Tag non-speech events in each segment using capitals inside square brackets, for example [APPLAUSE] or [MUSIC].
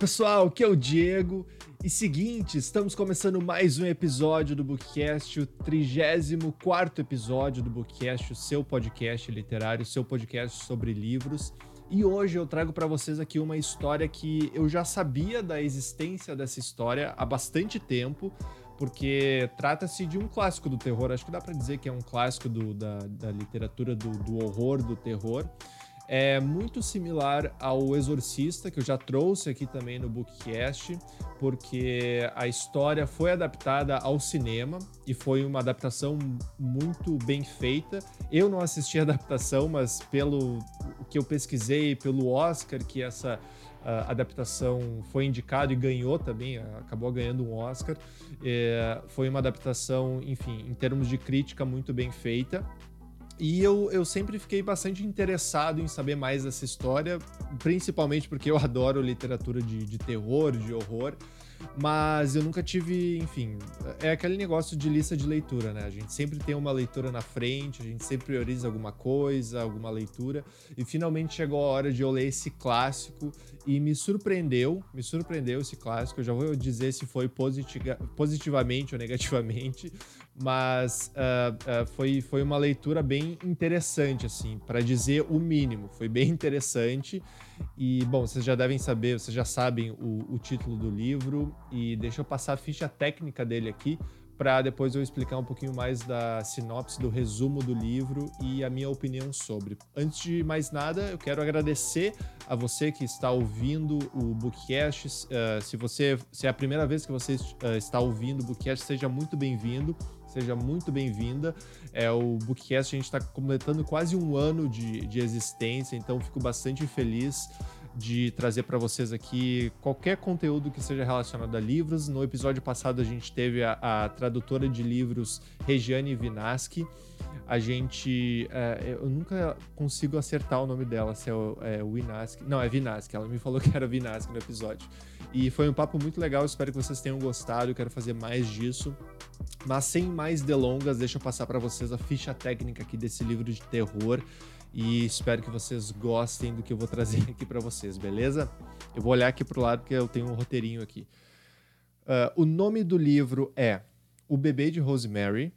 pessoal, aqui é o Diego. E seguinte, estamos começando mais um episódio do Bookcast, o 34 episódio do Bookcast, o seu podcast literário, seu podcast sobre livros. E hoje eu trago para vocês aqui uma história que eu já sabia da existência dessa história há bastante tempo, porque trata-se de um clássico do terror. Acho que dá para dizer que é um clássico do, da, da literatura do, do horror, do terror é muito similar ao Exorcista, que eu já trouxe aqui também no Bookcast, porque a história foi adaptada ao cinema e foi uma adaptação muito bem feita. Eu não assisti a adaptação, mas pelo que eu pesquisei, pelo Oscar que essa uh, adaptação foi indicado e ganhou também, acabou ganhando um Oscar. É, foi uma adaptação, enfim, em termos de crítica, muito bem feita. E eu, eu sempre fiquei bastante interessado em saber mais dessa história, principalmente porque eu [LAUGHS] adoro literatura de, de terror, de horror. Mas eu nunca tive, enfim, é aquele negócio de lista de leitura, né? A gente sempre tem uma leitura na frente, a gente sempre prioriza alguma coisa, alguma leitura, e finalmente chegou a hora de eu ler esse clássico e me surpreendeu, me surpreendeu esse clássico. Eu já vou dizer se foi positiva, positivamente ou negativamente, mas uh, uh, foi, foi uma leitura bem interessante, assim, para dizer o mínimo. Foi bem [LAUGHS] interessante. E, bom, vocês já devem saber, vocês já sabem o, o título do livro. E deixa eu passar a ficha técnica dele aqui, para depois eu explicar um pouquinho mais da sinopse, do resumo do livro e a minha opinião sobre. Antes de mais nada, eu quero agradecer a você que está ouvindo o Bookcast. Uh, se você se é a primeira vez que você está ouvindo o Bookcast, seja muito bem-vindo seja muito bem-vinda. É, o Bookcast, a gente está completando quase um ano de, de existência, então fico bastante feliz de trazer para vocês aqui qualquer conteúdo que seja relacionado a livros. No episódio passado a gente teve a, a tradutora de livros Regiane Vinaski. A gente. É, eu nunca consigo acertar o nome dela, se é é o Vinaski. Não, é Vinaski. Ela me falou que era Vinaski no episódio. E foi um papo muito legal. Espero que vocês tenham gostado. Eu quero fazer mais disso. Mas sem mais delongas, deixa eu passar para vocês a ficha técnica aqui desse livro de terror e espero que vocês gostem do que eu vou trazer [LAUGHS] aqui para vocês, beleza? Eu vou olhar aqui pro lado porque eu tenho um roteirinho aqui. Uh, o nome do livro é O Bebê de Rosemary.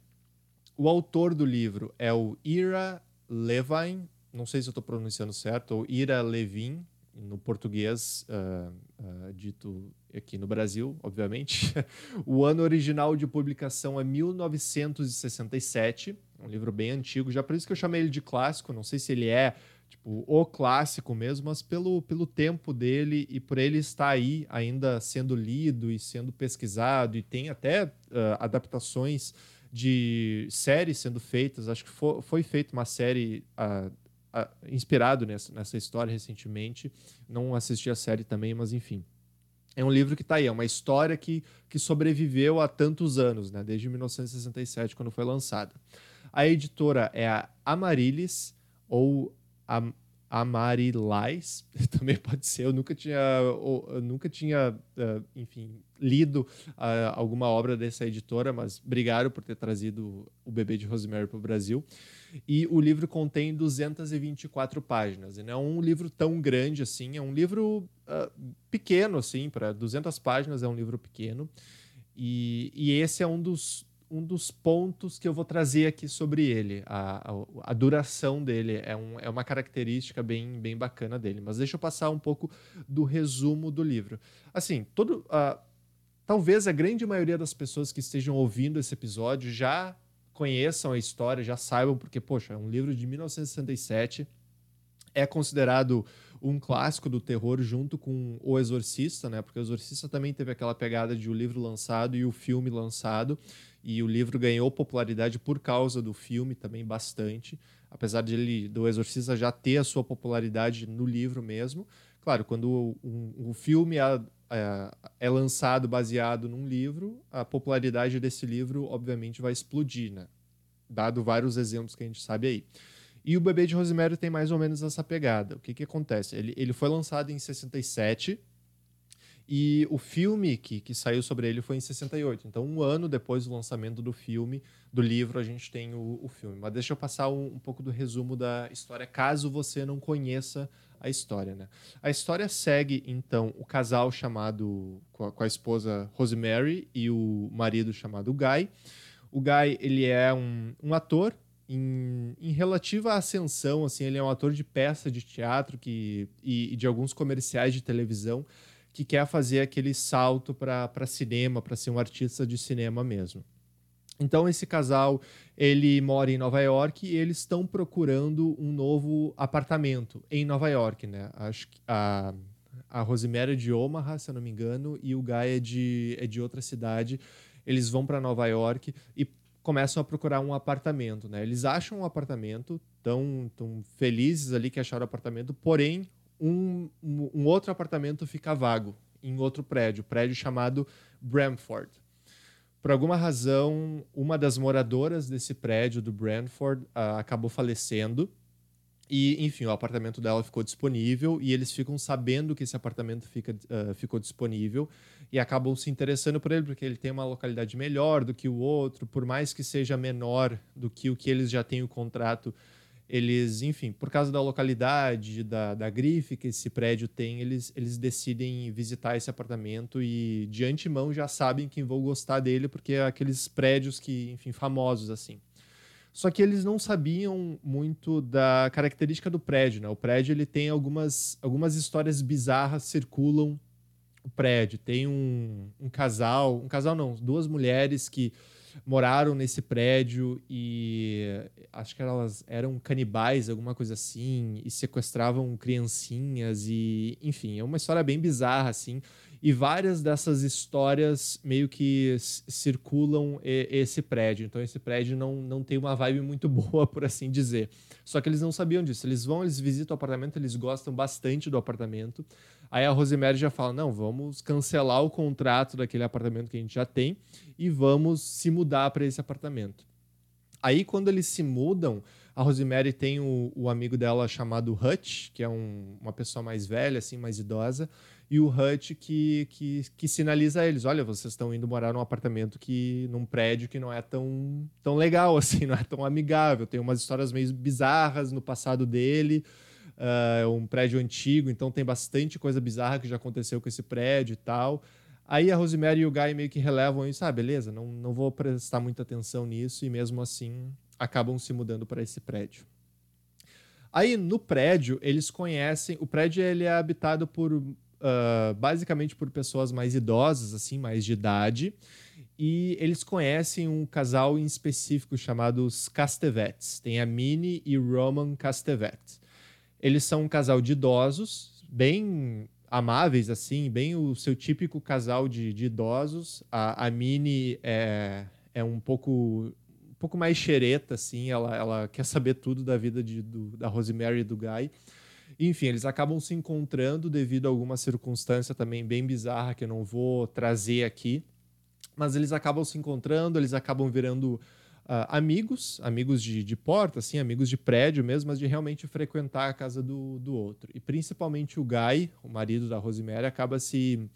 O autor do livro é o Ira Levine, não sei se eu estou pronunciando certo, ou Ira Levin, no português uh, uh, dito aqui no Brasil, obviamente. [LAUGHS] o ano original de publicação é 1967, um livro bem antigo, já por isso que eu chamei ele de clássico, não sei se ele é tipo o clássico mesmo, mas pelo, pelo tempo dele e por ele estar aí ainda sendo lido e sendo pesquisado e tem até uh, adaptações de séries sendo feitas, acho que foi, foi feita uma série inspirado nessa, nessa história recentemente. Não assisti a série também, mas enfim. É um livro que está aí, é uma história que, que sobreviveu há tantos anos, né? desde 1967, quando foi lançada. A editora é a Amarilis, ou Am Amarilais, [LAUGHS] também pode ser. Eu nunca tinha, eu nunca tinha uh, enfim, lido uh, alguma obra dessa editora, mas obrigado por ter trazido o Bebê de Rosemary para o Brasil. E o livro contém 224 páginas. E não é um livro tão grande assim, é um livro uh, pequeno, assim, para 200 páginas é um livro pequeno. E, e esse é um dos, um dos pontos que eu vou trazer aqui sobre ele. A, a, a duração dele é, um, é uma característica bem, bem bacana dele. Mas deixa eu passar um pouco do resumo do livro. Assim, todo. Uh, talvez a grande maioria das pessoas que estejam ouvindo esse episódio já conheçam a história, já saibam, porque, poxa, é um livro de 1967, é considerado um clássico do terror junto com O Exorcista, né? Porque O Exorcista também teve aquela pegada de o livro lançado e o filme lançado, e o livro ganhou popularidade por causa do filme também bastante, apesar de ele do Exorcista já ter a sua popularidade no livro mesmo. Claro, quando o, o filme é, é, é, lançado baseado num livro, a popularidade desse livro, obviamente, vai explodir, né? Dado vários exemplos que a gente sabe aí. E o Bebê de Rosemary tem mais ou menos essa pegada. O que, que acontece? Ele, ele foi lançado em 67 e o filme que, que saiu sobre ele foi em 68. Então, um ano depois do lançamento do filme, do livro, a gente tem o, o filme. Mas deixa eu passar um, um pouco do resumo da história, caso você não conheça a história, né? A história segue, então, o casal chamado, com a, com a esposa Rosemary e o marido chamado Guy. O Guy, ele é um, um ator em, em, relativa ascensão, assim, ele é um ator de peça de teatro que, e, e de alguns comerciais de televisão que quer fazer aquele salto para cinema, para ser um artista de cinema mesmo. Então esse casal, ele mora em Nova York e eles estão procurando um novo apartamento em Nova York, né? Acho que a, a Rosemary é de Omaha, se eu não me engano, e o Guy é de, é de outra cidade. Eles vão para Nova York e começam a procurar um apartamento, né? Eles acham um apartamento, tão, tão felizes ali que acharam o apartamento, porém um, um outro apartamento fica vago em outro prédio, prédio chamado Bramford. Por alguma razão, uma das moradoras desse prédio do Brantford uh, acabou falecendo. E, enfim, o apartamento dela ficou disponível e eles ficam sabendo que esse apartamento fica, uh, ficou disponível e acabam se interessando por ele porque ele tem uma localidade melhor do que o outro, por mais que seja menor do que o que eles já têm o contrato eles, enfim, por causa da localidade, da, da grife que esse prédio tem, eles, eles decidem visitar esse apartamento e de antemão já sabem que vão gostar dele, porque é aqueles prédios que, enfim, famosos assim. Só que eles não sabiam muito da característica do prédio, né? O prédio ele tem algumas, algumas histórias bizarras circulam o prédio. Tem um, um casal, um casal não, duas mulheres que moraram nesse prédio e acho que elas eram canibais, alguma coisa assim, e sequestravam criancinhas e, enfim, é uma história bem bizarra assim. E várias dessas histórias meio que circulam esse prédio. Então esse prédio não, não tem uma vibe muito [LAUGHS] boa, por assim dizer. Só que eles não sabiam disso. Eles vão, eles visitam o apartamento, eles gostam bastante do apartamento. Aí a Rosemary já fala: não, vamos cancelar o contrato daquele apartamento que a gente já tem e vamos se mudar para esse apartamento. Aí, quando eles se mudam, a Rosemary tem o, o amigo dela chamado Hutch, que é um, uma pessoa mais velha, assim, mais idosa, e o Hutch que, que, que sinaliza a eles: olha, vocês estão indo morar num apartamento que. num prédio que não é tão, tão legal, [LAUGHS] assim, não é tão amigável. Tem umas histórias meio bizarras no passado dele uh, um prédio antigo, então tem bastante coisa bizarra que já aconteceu com esse prédio e tal. Aí a Rosemary e o Guy meio que relevam isso, ah, beleza, não, não vou prestar muita atenção nisso, e mesmo assim acabam se mudando para esse prédio. Aí no prédio, eles conhecem. O prédio ele é habitado por uh, basicamente por pessoas mais idosas, assim, mais de idade. E eles conhecem um casal em específico chamado Castevets. Tem a Minnie e Roman Castevet. Eles são um casal de idosos, bem amáveis, assim, bem o seu típico casal de, de idosos. A, a Minnie é, é um pouco pouco mais xereta, assim, ela, ela quer saber tudo da vida de, do, da Rosemary e do Guy. Enfim, eles acabam se encontrando devido a alguma circunstância também bem bizarra que eu não vou trazer aqui. Mas eles acabam se encontrando, eles acabam virando uh, amigos, amigos de, de porta, assim, amigos de prédio mesmo, mas de realmente frequentar a casa do, do outro. E principalmente o Guy, o marido da Rosemary, acaba se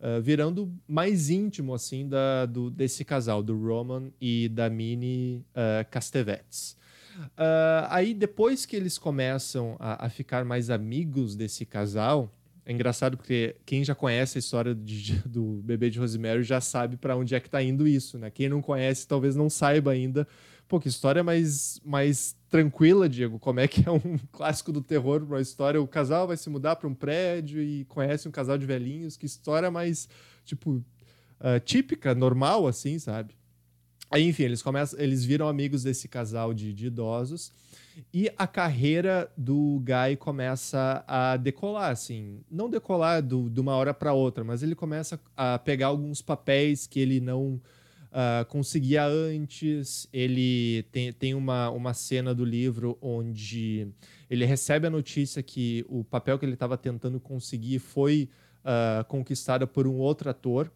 uh, virando mais íntimo assim da, do, desse casal, do Roman e da Minnie uh, Castevets. Uh, aí, depois que eles começam a, a, ficar mais amigos desse casal, é engraçado porque quem já conhece a história de, do bebê de Rosemary já sabe para onde é que tá indo isso, né? Quem não conhece talvez não saiba ainda. Pô, que história mais, mais tranquila, Diego. Como é que é um [LAUGHS] clássico do terror, uma história? O casal vai se mudar para um prédio e conhece um casal de velhinhos. Que história mais, tipo, uh, típica, normal, assim, sabe? Aí, enfim, eles começam, eles viram amigos desse casal de, de idosos. E a carreira do Guy começa a decolar, assim. Não decolar do, de uma hora para outra, mas ele começa a pegar alguns papéis que ele não uh, conseguia antes. Ele tem, tem uma, uma cena do livro onde ele recebe a notícia que o papel que ele estava tentando conseguir foi uh, conquistado por um outro ator.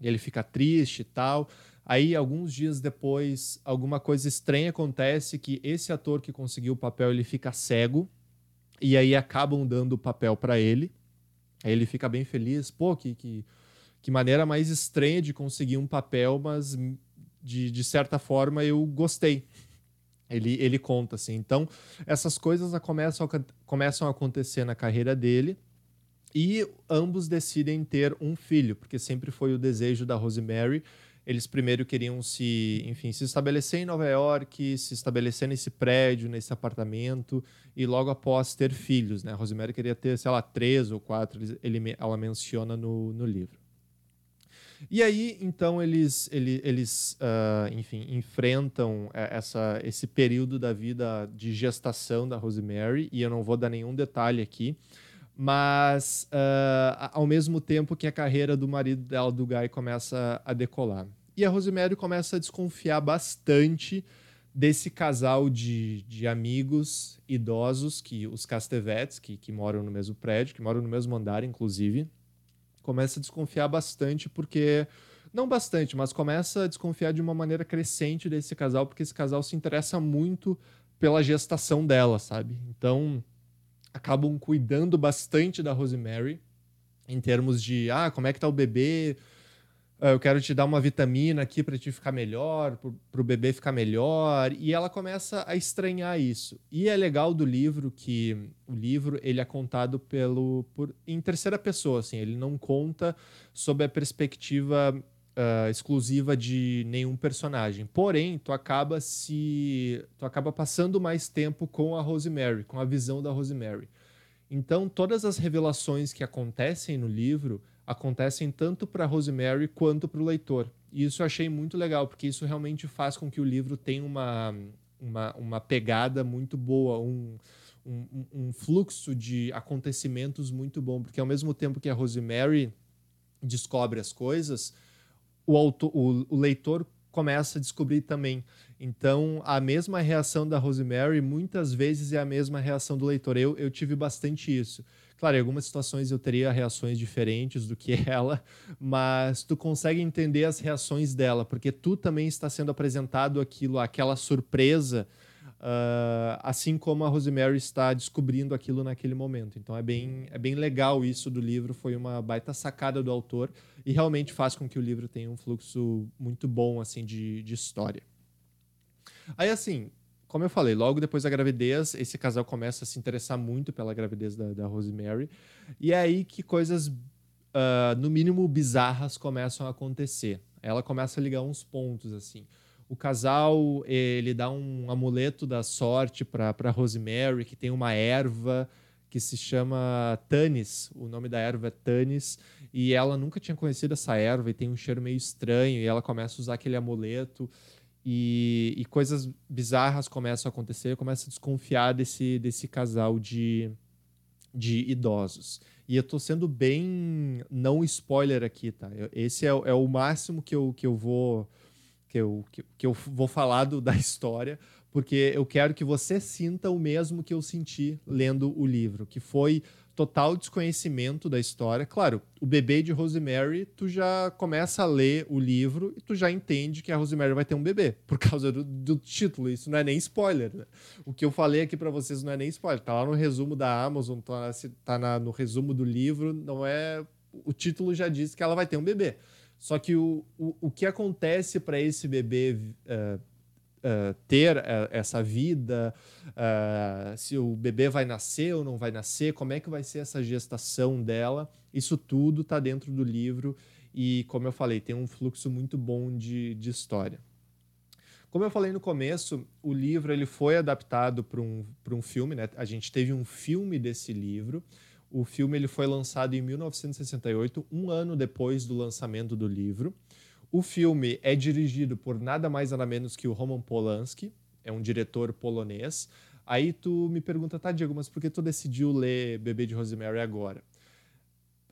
Ele fica triste e tal. Aí, alguns dias depois, alguma coisa estranha acontece que esse ator que conseguiu o papel, ele fica cego. E aí acabam dando o papel para ele. Aí ele fica bem feliz. Pô, que, que, que maneira mais estranha de conseguir um papel, mas de, de certa forma eu gostei. Ele, ele conta assim. Então, essas coisas começam a, começam a acontecer na carreira dele e ambos decidem ter um filho, porque sempre foi o desejo da Rosemary. Eles primeiro queriam se, enfim, se estabelecer em Nova York, se estabelecer nesse prédio, nesse apartamento, e logo após ter filhos, né? A Rosemary queria ter, sei lá, três ou quatro, ele, ela menciona no, no livro. E aí, então, eles, eles, eles uh, enfim, enfrentam essa, esse período da vida de gestação da Rosemary, e eu não vou dar nenhum detalhe aqui, mas uh, ao mesmo tempo que a carreira do marido dela, do Guy, começa a decolar. E a Rosemary começa a desconfiar bastante desse casal de, de amigos idosos, que os Castevetes, que, que moram no mesmo prédio, que moram no mesmo andar, inclusive, começa a desconfiar bastante porque não bastante, mas começa a desconfiar de uma maneira crescente desse casal, porque esse casal se interessa muito pela gestação dela, sabe? Então, acabam cuidando bastante da Rosemary em termos de, ah, como é que tá o bebê? Ah, eu quero te dar uma vitamina aqui para te ficar melhor, para o bebê ficar melhor. E ela começa a estranhar isso. E é legal do livro que o livro ele é contado pelo por, em terceira pessoa, assim. Ele não conta sob a perspectiva uh, exclusiva de nenhum personagem. Porém, tu acaba se tu acaba passando mais tempo com a Rosemary, com a visão da Rosemary. Então, todas as revelações que acontecem no livro acontecem tanto para Rosemary quanto para o leitor. E isso eu achei muito legal, porque isso realmente faz com que o livro tenha uma, uma, uma pegada muito boa, um, um, um fluxo de acontecimentos muito bom, porque ao mesmo tempo que a Rosemary descobre as coisas, o, autor, o, o leitor começa a descobrir também. Então, a mesma reação da Rosemary muitas vezes é a mesma reação do leitor. Eu, eu tive bastante isso. Claro, em algumas situações eu teria reações diferentes do que [LAUGHS] ela, mas tu consegue entender as reações dela, porque tu também está sendo apresentado aquilo, aquela surpresa, uh, assim como a Rosemary está descobrindo aquilo naquele momento. Então é bem, é bem legal isso do livro, foi uma baita sacada do autor e realmente faz com que o livro tenha um fluxo muito bom assim de, de história. Aí assim, como eu falei, logo depois da gravidez, esse casal começa a se interessar muito pela gravidez da, da Rosemary. E é aí que coisas, uh, no mínimo, bizarras começam a acontecer. Ela começa a ligar uns pontos, assim. O casal, ele dá um amuleto da sorte para Rosemary, que tem uma erva que se chama Tanis. O nome da erva é Tanis. E ela nunca tinha conhecido essa erva e tem um cheiro meio estranho. E ela começa a usar aquele amuleto e, e, coisas bizarras começam a acontecer, começa a desconfiar desse, desse casal de, de idosos. E eu tô sendo bem não spoiler aqui, tá? Eu, esse é, é, o máximo que eu, que eu vou que eu, que, que eu vou falar do, da história, porque eu quero que você sinta o mesmo que eu senti lendo o livro, que foi total desconhecimento da história. Claro, o bebê de Rosemary, tu já começa a ler o livro e tu já entende que a Rosemary vai ter um bebê, por [LAUGHS] causa do, do título. Isso não é nem spoiler, né? O que eu falei aqui para vocês não é nem spoiler. Tá lá no resumo da Amazon, tá, tá na, no resumo do livro, não é... O título já diz que ela vai ter um bebê. Só que o, o, o que acontece para esse bebê... Uh, uh, ter uh, essa vida, uh, se o bebê vai nascer ou não vai nascer, como é que vai ser essa gestação dela. Isso tudo está dentro do livro e, como eu falei, tem um fluxo muito bom de, de história. Como eu falei no começo, o livro ele foi adaptado para um, um filme, né? A gente teve um filme desse livro. O filme ele foi lançado em 1968, um ano depois do lançamento do livro. O filme é dirigido por nada mais nada menos que o Roman Polanski, é um diretor polonês. Aí tu me pergunta, tá, Diego, mas por que tu decidiu ler Bebê de Rosemary agora?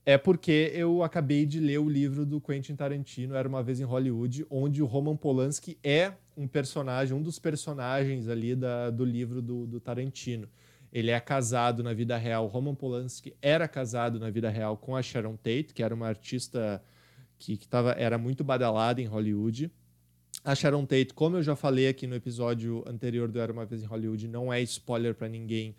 É porque eu acabei de ler o livro do Quentin Tarantino, Era Uma Vez em Hollywood, onde o Roman Polanski é um personagem, um dos personagens ali da, do livro do, do Tarantino. Ele é casado na vida real. Roman Polanski era casado na vida real com a Sharon Tate, que era uma artista que, que tava, era muito badalada em Hollywood. A Sharon Tate, como eu já falei aqui no episódio anterior do Era Uma Vez em Hollywood, não é spoiler para ninguém.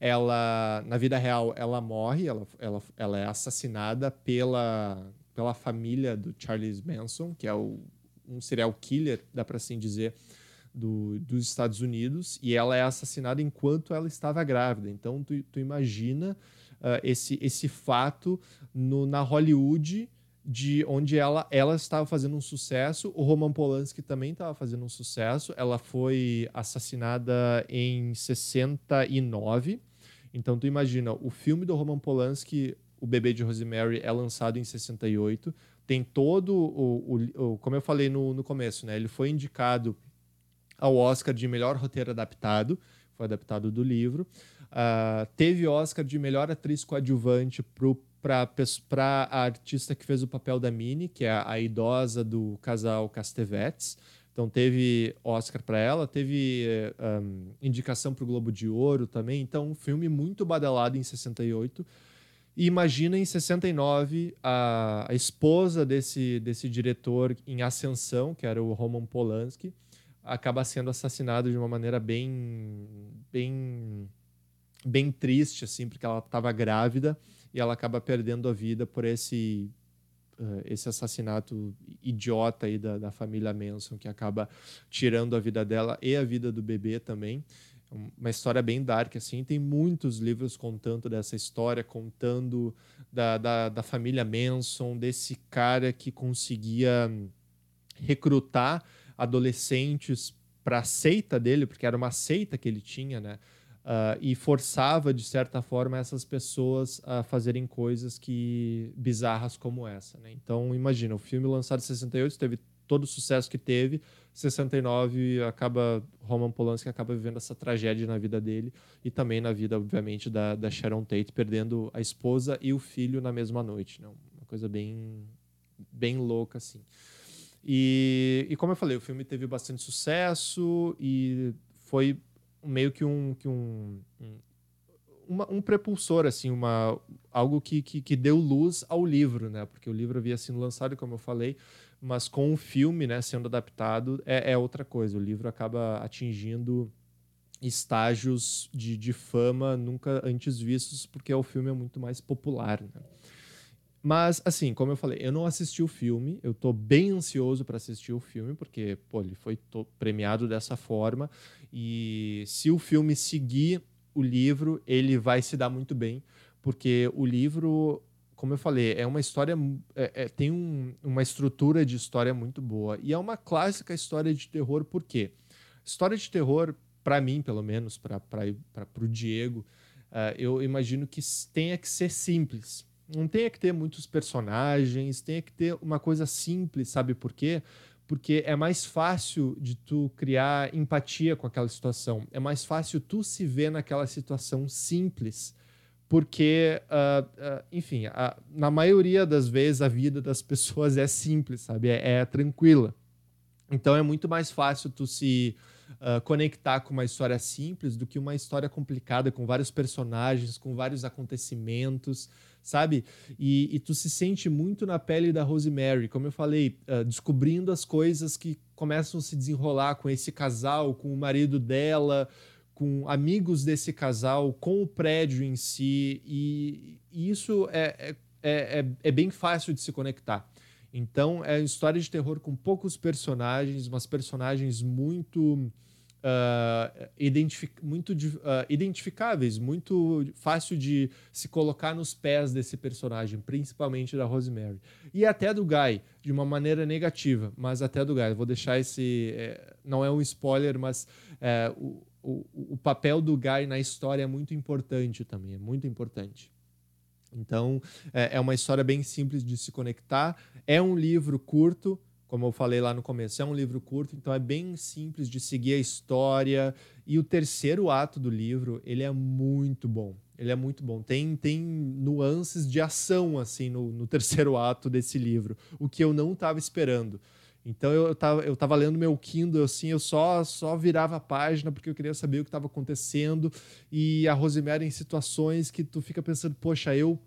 Ela, na vida real, ela morre, ela, ela, ela é assassinada pela, pela família do Charles Manson, que é o, um serial killer, dá para assim dizer, do, dos Estados Unidos e ela é assassinada enquanto ela estava grávida. Então, tu, tu imagina uh, esse, esse fato no, na Hollywood de onde ela, ela estava fazendo um sucesso, o Roman Polanski também estava fazendo um sucesso. Ela foi assassinada em 69. Então tu imagina, o filme do Roman Polanski, O Bebê de Rosemary, é lançado em 68. Tem todo o, o, o como eu falei no, no começo, né? Ele foi indicado ao Oscar de melhor roteiro adaptado, foi adaptado do livro. Uh, teve Oscar de melhor atriz coadjuvante para a artista que fez o papel da Minnie, que é a, idosa do casal Castevetes. Então teve Oscar para ela, teve um, indicação para o Globo de Ouro também. Então um filme muito badalado em 68. E imagina em 69 a, a esposa desse, desse diretor em ascensão, que era o Roman Polanski, acaba sendo assassinado de uma maneira bem bem bem triste assim, porque ela estava grávida e ela acaba perdendo a vida por esse uh, esse assassinato idiota aí da, da família Manson que acaba tirando a vida dela e a vida do bebê também uma história bem dark assim tem muitos livros contando dessa história contando da, da, da família Manson desse cara que conseguia recrutar adolescentes para a seita dele, porque era uma seita que ele tinha, né? Uh, e forçava, de certa forma, essas pessoas a fazerem coisas que bizarras como essa. Né? Então, imagina, o filme lançado em 68 teve todo o sucesso que teve, 69 acaba Roman Polanski acaba vivendo essa tragédia na vida dele e também na vida, obviamente, da, da Sharon Tate, perdendo a esposa e o filho na mesma noite. Né? Uma coisa bem, bem louca, assim. E, e como eu falei, o filme teve bastante sucesso e foi meio que um, que um, um, uma, um prepulsor, assim, uma, algo que, que, que, deu luz ao livro, né? Porque o livro havia sido lançado, como eu falei, mas com o filme né, sendo adaptado é, é outra coisa. O livro acaba atingindo estágios de, de fama nunca antes vistos, porque o filme é muito mais popular, né? Mas, assim, como eu falei, eu não assisti o filme, eu tô bem ansioso para assistir o filme, porque, pô, ele foi premiado dessa forma. E se o filme seguir o livro, ele vai se dar muito bem, porque o livro, como eu falei, é uma história. É, é, tem um, uma estrutura de história muito boa. E é uma clássica história de terror, por quê? História de terror, para mim, pelo menos, para o Diego, uh, eu imagino que tenha que ser simples não tenha que ter muitos personagens, tenha que ter uma coisa simples, sabe por quê? Porque é mais fácil de tu criar empatia com aquela situação. É mais fácil tu se ver naquela situação simples. Porque, uh, uh, enfim, a, na maioria das vezes a vida das [LAUGHS] pessoas é simples, sabe? É, é tranquila. Então é muito mais fácil tu se uh, conectar com uma história simples do que uma história complicada, com vários personagens, com vários acontecimentos sabe? E, e, tu se sente muito na pele da Rosemary, como eu falei, uh, descobrindo as coisas que começam a se desenrolar com esse casal, com o marido dela, com amigos desse casal, com o prédio em si, e, e isso é, é, é, é, bem fácil de se conectar. Então, é uma história de terror com poucos personagens, mas personagens muito uh, identific muito uh, identificáveis, muito fácil de se colocar nos pés desse personagem, principalmente da Rosemary. E até do Guy, de uma maneira negativa, mas até do Guy. vou deixar esse. É, não é um spoiler, mas é, o, o, o papel do Guy na história é muito importante também, é muito importante. Então, é, é uma história bem simples de se conectar. É um livro curto, como eu falei lá no começo, é um livro curto, então é bem simples de seguir a história. E o terceiro ato do livro, ele é muito bom. Ele é muito bom. Tem, tem nuances de ação, assim, no, no terceiro ato desse livro, o que eu não estava esperando. Então eu estava eu tava lendo meu Kindle, assim, eu só, só virava a página porque eu queria saber o que estava acontecendo. E a Rosemary em situações que tu fica pensando, poxa, eu.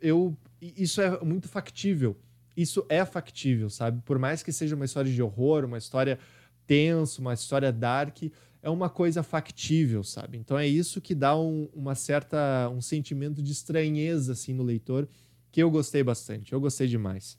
eu isso é muito factível isso é factível, sabe? Por mais que seja uma história de horror, uma história tensa, uma história dark, é uma coisa factível, sabe? Então é isso que dá um, uma certa um sentimento de estranheza assim no leitor que eu gostei bastante. Eu gostei demais.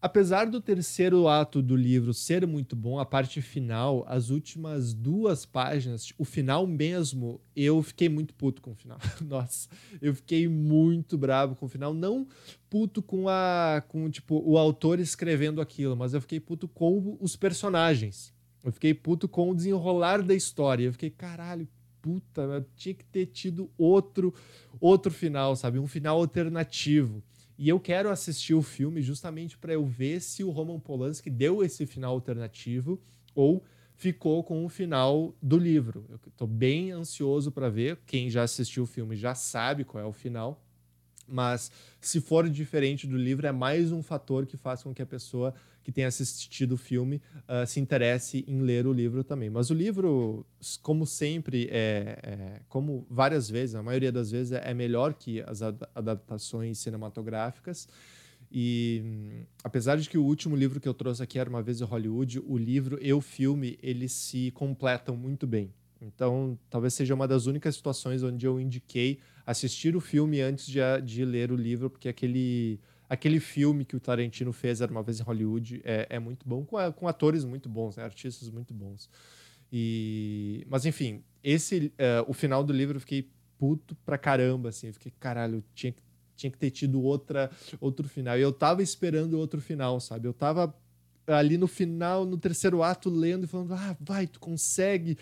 Apesar do terceiro ato do livro ser muito bom, a parte final, as últimas duas páginas, o final mesmo, eu fiquei muito puto com o final. [LAUGHS] Nossa, eu fiquei muito bravo com o final. Não puto com a. com tipo, o autor escrevendo aquilo, mas eu fiquei puto com os personagens. Eu fiquei puto com o desenrolar da história. Eu fiquei, caralho, puta, tinha que ter tido outro, outro final, sabe? Um final alternativo. E eu quero assistir o filme justamente para eu ver se o Roman Polanski deu esse final alternativo ou ficou com o final do livro. Eu estou bem ansioso para ver. Quem já assistiu o filme já sabe qual é o final. Mas se for diferente do livro, é mais um fator que faz com que a pessoa que tenha assistido o filme uh, se interesse em ler o livro também. Mas o livro, como sempre, é, é, como várias vezes, a maioria das vezes, é melhor que as adaptações cinematográficas. E apesar de que o último livro que eu trouxe aqui era Uma Vez em Hollywood, o livro e o filme, eles se completam muito bem. Então, talvez seja uma das únicas situações onde eu indiquei assistir o filme antes de, de ler o livro, porque aquele, aquele filme que o Tarantino fez era uma vez em Hollywood é, é muito bom, com, com atores muito bons, né? artistas muito bons. E, mas enfim, esse uh, o final do livro eu fiquei puto pra caramba, assim, eu fiquei, caralho, tinha que, tinha que ter tido outra, outro final. E eu tava esperando outro final, sabe? Eu tava ali no final, no terceiro ato, lendo e falando, ah, vai, tu consegue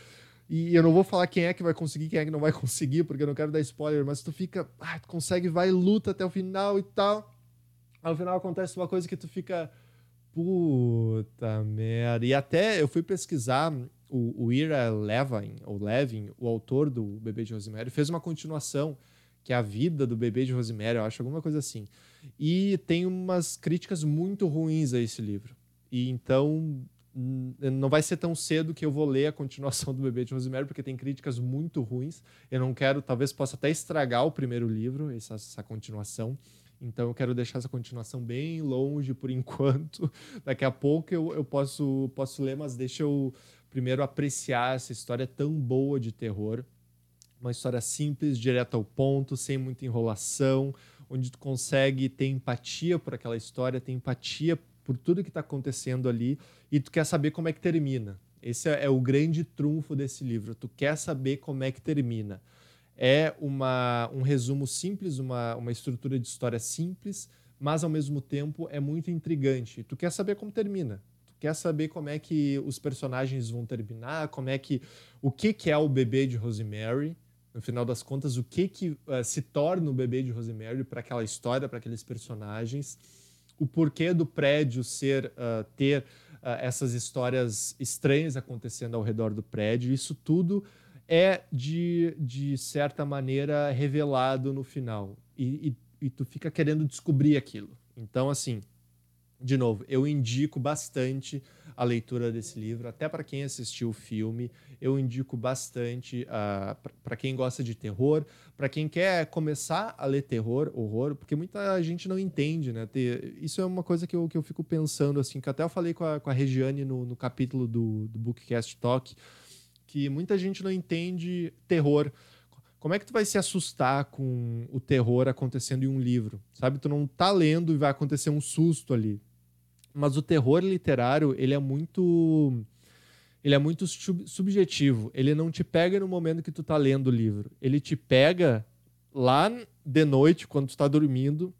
e eu não vou falar quem é que vai conseguir, quem é que não vai [LAUGHS] conseguir, porque eu não quero dar spoiler, mas tu fica, ah, tu consegue, vai, luta até o final e tal. Ao final acontece uma coisa que tu fica, puta merda. E até eu fui pesquisar o, o Ira Levin, ou Levin, o autor do Bebê de Rosemary, fez uma continuação que é a vida do bebê de Rosemary, eu acho, alguma coisa assim. E tem umas críticas muito ruins a esse livro. E então não vai ser tão cedo que eu vou ler a continuação do Bebê de Rosemary, porque tem críticas muito ruins. Eu não quero, talvez possa até estragar o primeiro livro, essa, essa continuação. Então eu quero deixar essa continuação bem longe por [LAUGHS] enquanto. Daqui a pouco eu, eu posso, posso ler, mas deixa eu primeiro apreciar essa história tão boa de terror. Uma história simples, direta ao ponto, sem muita enrolação, onde tu consegue ter empatia por aquela história, ter empatia por tudo que está acontecendo ali e tu quer saber como é que termina. Esse é, o grande trunfo desse livro. Tu quer saber como é que termina. É uma, um resumo simples, uma, uma estrutura de história simples, mas ao mesmo tempo é muito intrigante. Tu quer saber como termina. Tu quer saber como é que os personagens vão terminar, como é que o que, que é o bebê de Rosemary. No final das contas, o que, que uh, se torna o bebê de Rosemary para aquela história, para aqueles personagens o porquê do prédio ser uh, ter uh, essas histórias estranhas acontecendo ao redor do prédio. Isso tudo é de, de certa maneira revelado no final e, e, e tu fica querendo descobrir aquilo. Então, assim, de novo, eu indico bastante a leitura desse livro, até para quem assistiu o filme, eu indico bastante uh, ah, para quem gosta de terror, para quem quer começar a ler terror, horror, porque muita gente não entende, né? Ter, isso é uma coisa que eu, que eu fico pensando, assim, que até eu falei com a, com a Regiane no, no capítulo do, do Bookcast Talk, que muita gente não entende terror. Como é que tu vai se assustar com o terror acontecendo em um livro? Sabe, tu não tá lendo e vai acontecer um susto ali mas o terror literário, ele é muito ele é muito subjetivo. Ele não te pega no momento que tu tá lendo o livro. Ele te pega lá de noite, quando tu tá dormindo,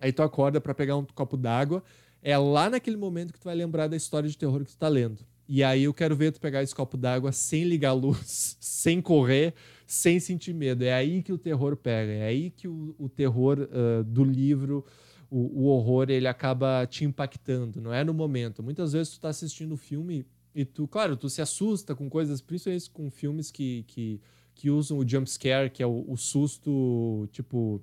aí tu acorda para pegar um copo d'água, é lá naquele momento que tu vai lembrar da história de terror que tu tá lendo. E aí eu quero ver tu pegar esse copo d'água sem ligar a luz, [LAUGHS] sem correr, sem sentir medo. É aí que o terror pega, é aí que o, o terror uh, do livro o, o, horror ele acaba te impactando, não é no momento. Muitas vezes tu está assistindo o filme e tu, claro, tu se assusta com coisas, principalmente com filmes que, que, que usam o jump scare, que é o, o susto, tipo,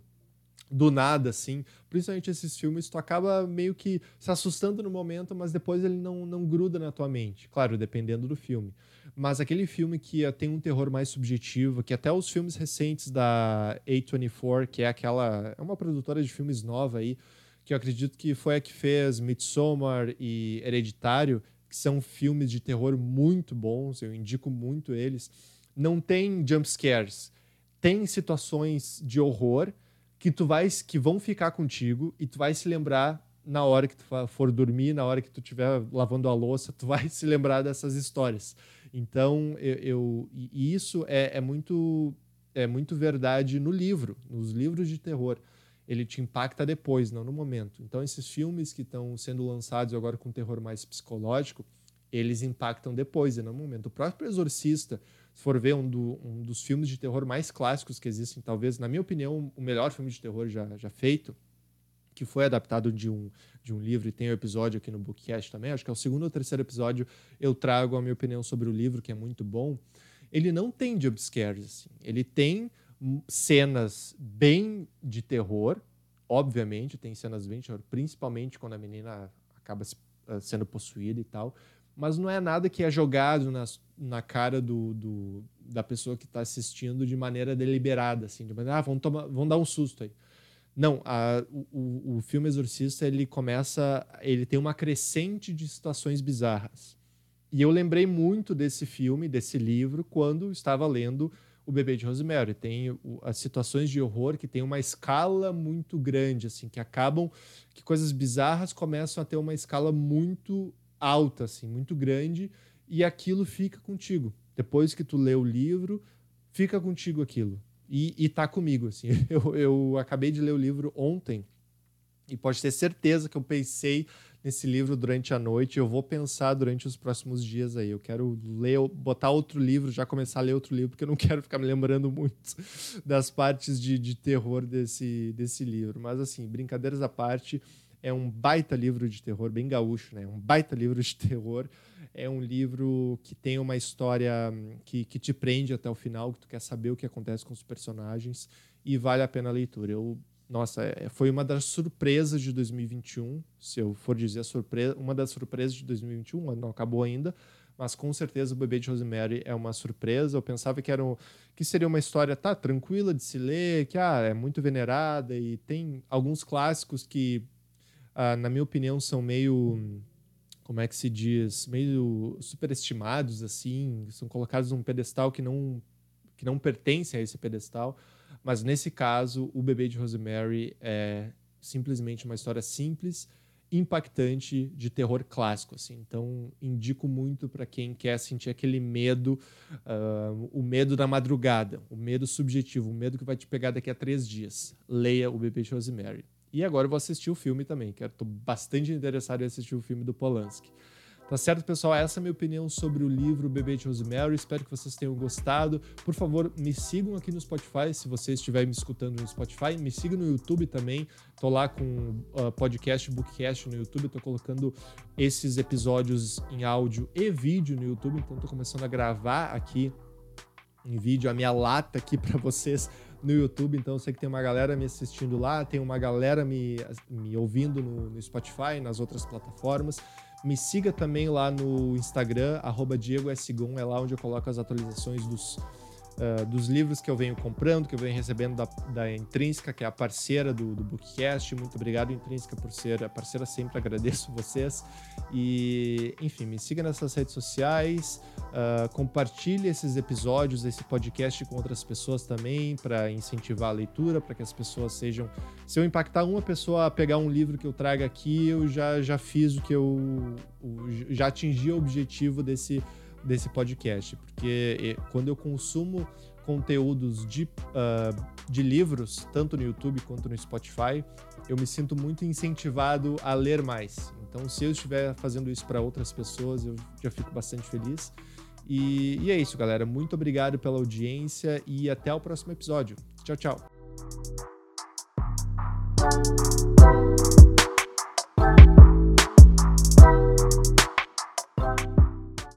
do nada, assim. Principalmente esses filmes, tu acaba meio que se assustando no momento, mas depois ele não, não gruda na tua mente. Claro, dependendo do filme. Mas aquele filme que tem um terror mais subjetivo, que até os filmes recentes da A24, que é aquela. É uma produtora de filmes nova aí, que eu acredito que foi a que fez Midsommar e Hereditário, que são filmes de terror muito bons, eu indico muito eles. Não tem jump scares, tem situações de horror que tu vai que vão ficar contigo e tu vai se lembrar na hora que tu for dormir, na hora que tu estiver lavando a louça, tu [LAUGHS] vai se lembrar dessas histórias. Então, eu, eu e isso é, é, muito é muito verdade no livro, nos livros de terror. Ele te impacta depois, não no momento. Então, esses filmes que estão sendo lançados agora com terror mais psicológico, eles impactam depois e não no momento. O próprio Exorcista, se for ver um, do, um, dos filmes de terror mais clássicos que existem, talvez, na minha opinião, o melhor filme de terror já, já feito, que foi adaptado de um, de um livro e tem o um episódio aqui no Bookcast também, acho que é o segundo ou terceiro episódio, eu trago a minha opinião sobre o livro, que é muito bom. Ele não tem jumpscares, assim. Ele tem cenas bem de terror, obviamente, tem cenas bem de terror, principalmente quando a menina acaba ah, sendo possuída e tal, mas não é nada que é jogado na, na cara do, do da pessoa que está assistindo de maneira deliberada, assim, de maneira, ah, vão, tomar, vão dar um susto aí. Não, a, o, o filme Exorcista ele começa, ele tem uma crescente de situações bizarras. E eu lembrei muito desse filme, desse livro, quando estava lendo O Bebê de Rosemary. Tem as situações de horror que tem uma escala muito grande, assim, que acabam, que coisas bizarras começam a ter uma escala muito alta, assim, muito grande, e aquilo fica contigo. Depois que tu lê o livro, fica contigo aquilo e, e tá comigo, assim. [LAUGHS] Eu, eu acabei de ler o livro ontem e pode ter certeza que eu pensei nesse livro durante a noite. Eu vou pensar durante os próximos dias aí. Eu quero ler, botar outro livro, já começar a ler outro livro, porque eu não [LAUGHS] quero ficar me lembrando muito das partes de, de terror desse, desse livro. Mas, assim, brincadeiras à parte, é um baita livro de terror, bem gaúcho, né? Um baita livro de terror é um livro que tem uma história hum, que, que te prende até o final, que tu quer saber o que acontece com os personagens e vale a pena a leitura. Eu, nossa, é, foi uma das surpresas de 2021, se eu for dizer surpresa, uma das surpresas de 2021, não acabou ainda, mas com certeza o Bebê de Rosemary é uma surpresa. Eu pensava que era um, que seria uma história tá tranquila de se ler, que ah, é muito venerada e tem alguns clássicos que, ah, na minha opinião, são meio como é que se diz, meio superestimados assim, são colocados num pedestal que não que não pertence a esse pedestal, mas nesse caso, o bebê de Rosemary é simplesmente uma história simples, impactante de terror clássico, assim. Então, indico muito para quem quer sentir aquele medo, uh, o medo da madrugada, o medo subjetivo, o medo que vai te pegar daqui a três dias. Leia o bebê de Rosemary. E agora eu vou assistir o filme também, que estou bastante interessado em assistir o filme do Polanski. Tá certo, pessoal? Essa é a minha opinião sobre o livro Bebê de Rosemary. Espero que vocês tenham gostado. Por favor, me sigam aqui no Spotify, se você estiver me escutando no Spotify. Me sigam no YouTube também. Tô lá com uh, podcast, bookcast no YouTube. Tô colocando esses episódios em áudio e vídeo no YouTube. Então, tô começando a gravar aqui em vídeo a minha lata aqui para vocês no YouTube, então eu sei que tem uma galera me assistindo lá, tem uma galera me, me ouvindo no, no Spotify, nas outras plataformas. Me siga também lá no Instagram, arroba Diego S. É lá onde eu coloco as atualizações dos, uh, dos livros que eu venho comprando, que eu venho recebendo da, da Intrínseca, que é a parceira do, do Bookcast. Muito obrigado, Intrínseca, por ser a parceira sempre, agradeço vocês. E, enfim, me siga nessas redes sociais, uh, compartilhe esses episódios, esse podcast com outras pessoas também, para incentivar a leitura, para que as pessoas sejam. Se eu impactar uma pessoa a pegar um livro que eu traga aqui, eu já, já fiz o que eu. já atingi o objetivo desse desse podcast, porque quando eu consumo conteúdos de, uh, de livros, tanto no YouTube quanto no Spotify, eu me sinto muito incentivado a ler mais. Então, se eu estiver fazendo isso para outras pessoas, eu já fico bastante feliz. E, e é isso, galera. Muito obrigado pela audiência e até o próximo episódio. Tchau, tchau.